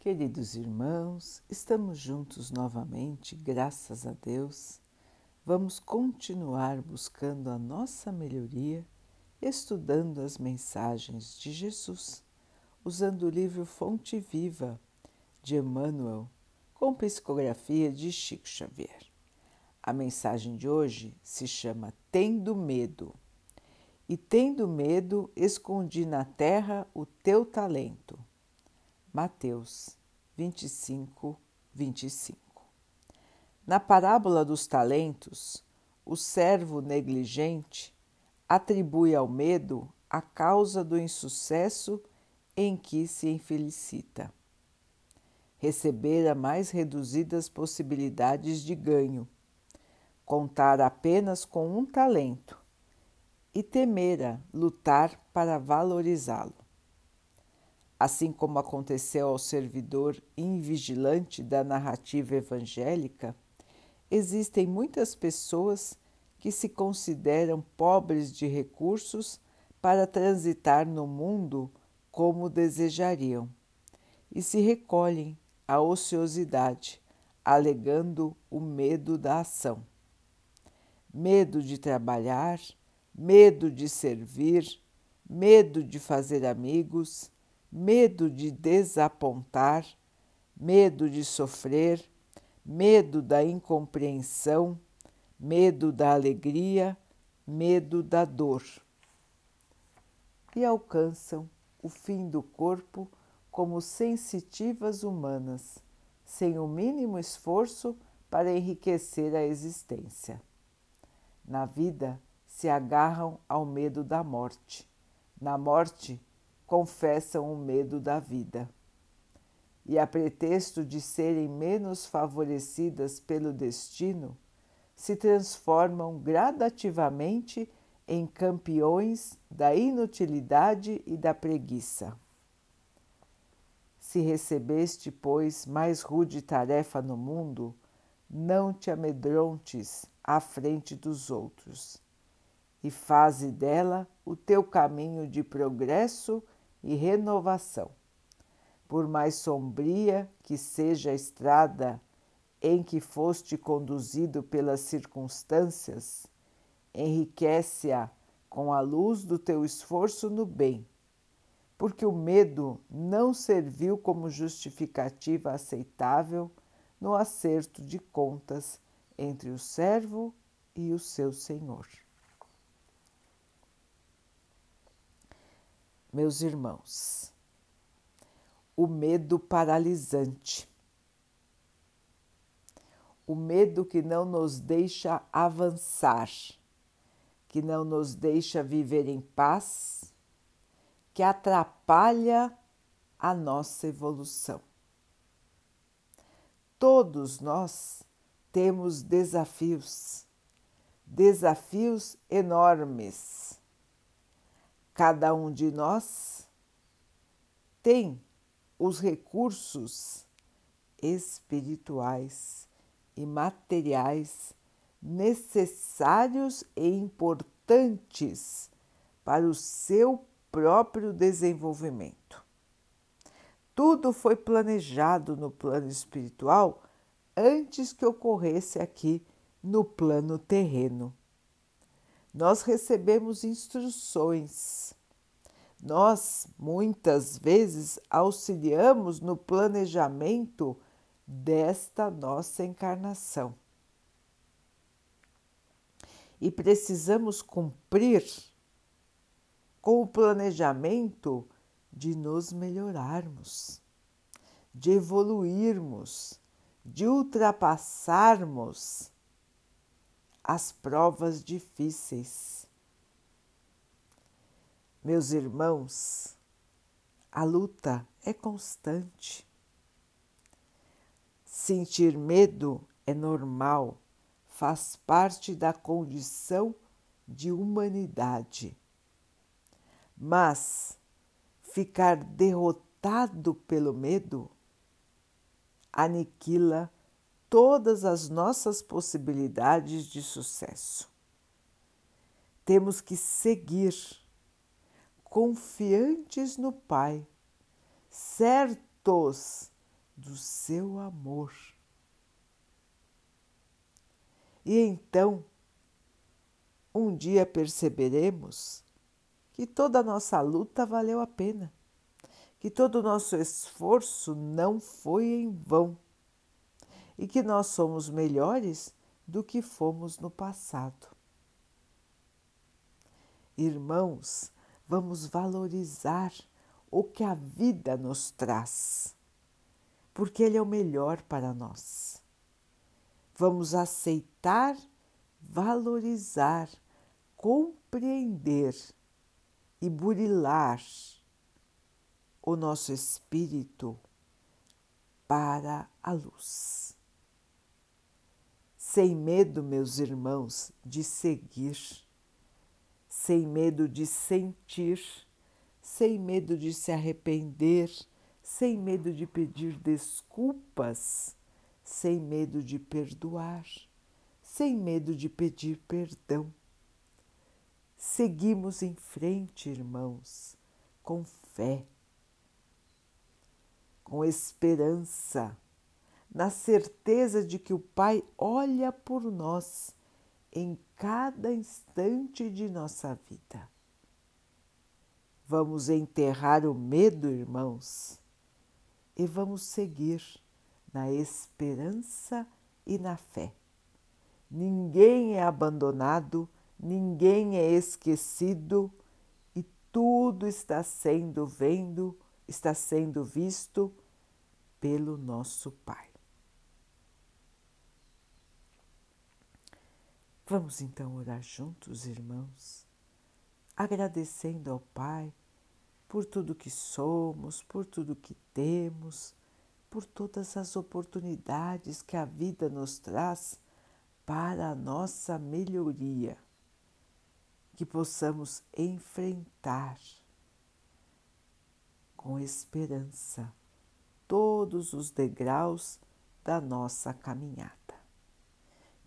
Queridos irmãos, estamos juntos novamente, graças a Deus. Vamos continuar buscando a nossa melhoria, estudando as mensagens de Jesus, usando o livro Fonte Viva de Emmanuel, com psicografia de Chico Xavier. A mensagem de hoje se chama Tendo Medo. E tendo medo, escondi na terra o teu talento Mateus 25, 25. Na parábola dos talentos, o servo negligente atribui ao medo a causa do insucesso em que se infelicita. Recebera mais reduzidas possibilidades de ganho, contar apenas com um talento e temera lutar para valorizá-lo assim como aconteceu ao servidor invigilante da narrativa evangélica, existem muitas pessoas que se consideram pobres de recursos para transitar no mundo como desejariam e se recolhem à ociosidade, alegando o medo da ação. Medo de trabalhar, medo de servir, medo de fazer amigos medo de desapontar, medo de sofrer, medo da incompreensão, medo da alegria, medo da dor. E alcançam o fim do corpo como sensitivas humanas, sem o mínimo esforço para enriquecer a existência. Na vida, se agarram ao medo da morte. Na morte, confessam o medo da vida. E a pretexto de serem menos favorecidas pelo destino, se transformam gradativamente em campeões da inutilidade e da preguiça. Se recebeste, pois, mais rude tarefa no mundo, não te amedrontes à frente dos outros, e faze dela o teu caminho de progresso e renovação. Por mais sombria que seja a estrada em que foste conduzido pelas circunstâncias, enriquece-a com a luz do teu esforço no bem, porque o medo não serviu como justificativa aceitável no acerto de contas entre o servo e o seu senhor. Meus irmãos, o medo paralisante, o medo que não nos deixa avançar, que não nos deixa viver em paz, que atrapalha a nossa evolução. Todos nós temos desafios, desafios enormes Cada um de nós tem os recursos espirituais e materiais necessários e importantes para o seu próprio desenvolvimento. Tudo foi planejado no plano espiritual antes que ocorresse aqui no plano terreno nós recebemos instruções. Nós muitas vezes auxiliamos no planejamento desta nossa encarnação. E precisamos cumprir com o planejamento de nos melhorarmos, de evoluirmos, de ultrapassarmos as provas difíceis. Meus irmãos, a luta é constante. Sentir medo é normal, faz parte da condição de humanidade. Mas ficar derrotado pelo medo aniquila todas as nossas possibilidades de sucesso. Temos que seguir confiantes no Pai, certos do seu amor. E então, um dia perceberemos que toda a nossa luta valeu a pena, que todo o nosso esforço não foi em vão e que nós somos melhores do que fomos no passado. Irmãos, vamos valorizar o que a vida nos traz, porque Ele é o melhor para nós. Vamos aceitar, valorizar, compreender e burilar o nosso espírito para a luz. Sem medo, meus irmãos, de seguir, sem medo de sentir. Sem medo de se arrepender, sem medo de pedir desculpas, sem medo de perdoar, sem medo de pedir perdão. Seguimos em frente, irmãos, com fé, com esperança, na certeza de que o Pai olha por nós em cada instante de nossa vida. Vamos enterrar o medo, irmãos, e vamos seguir na esperança e na fé. Ninguém é abandonado, ninguém é esquecido e tudo está sendo vendo, está sendo visto pelo nosso Pai. Vamos então orar juntos, irmãos, agradecendo ao Pai por tudo que somos, por tudo que temos, por todas as oportunidades que a vida nos traz para a nossa melhoria, que possamos enfrentar com esperança todos os degraus da nossa caminhada.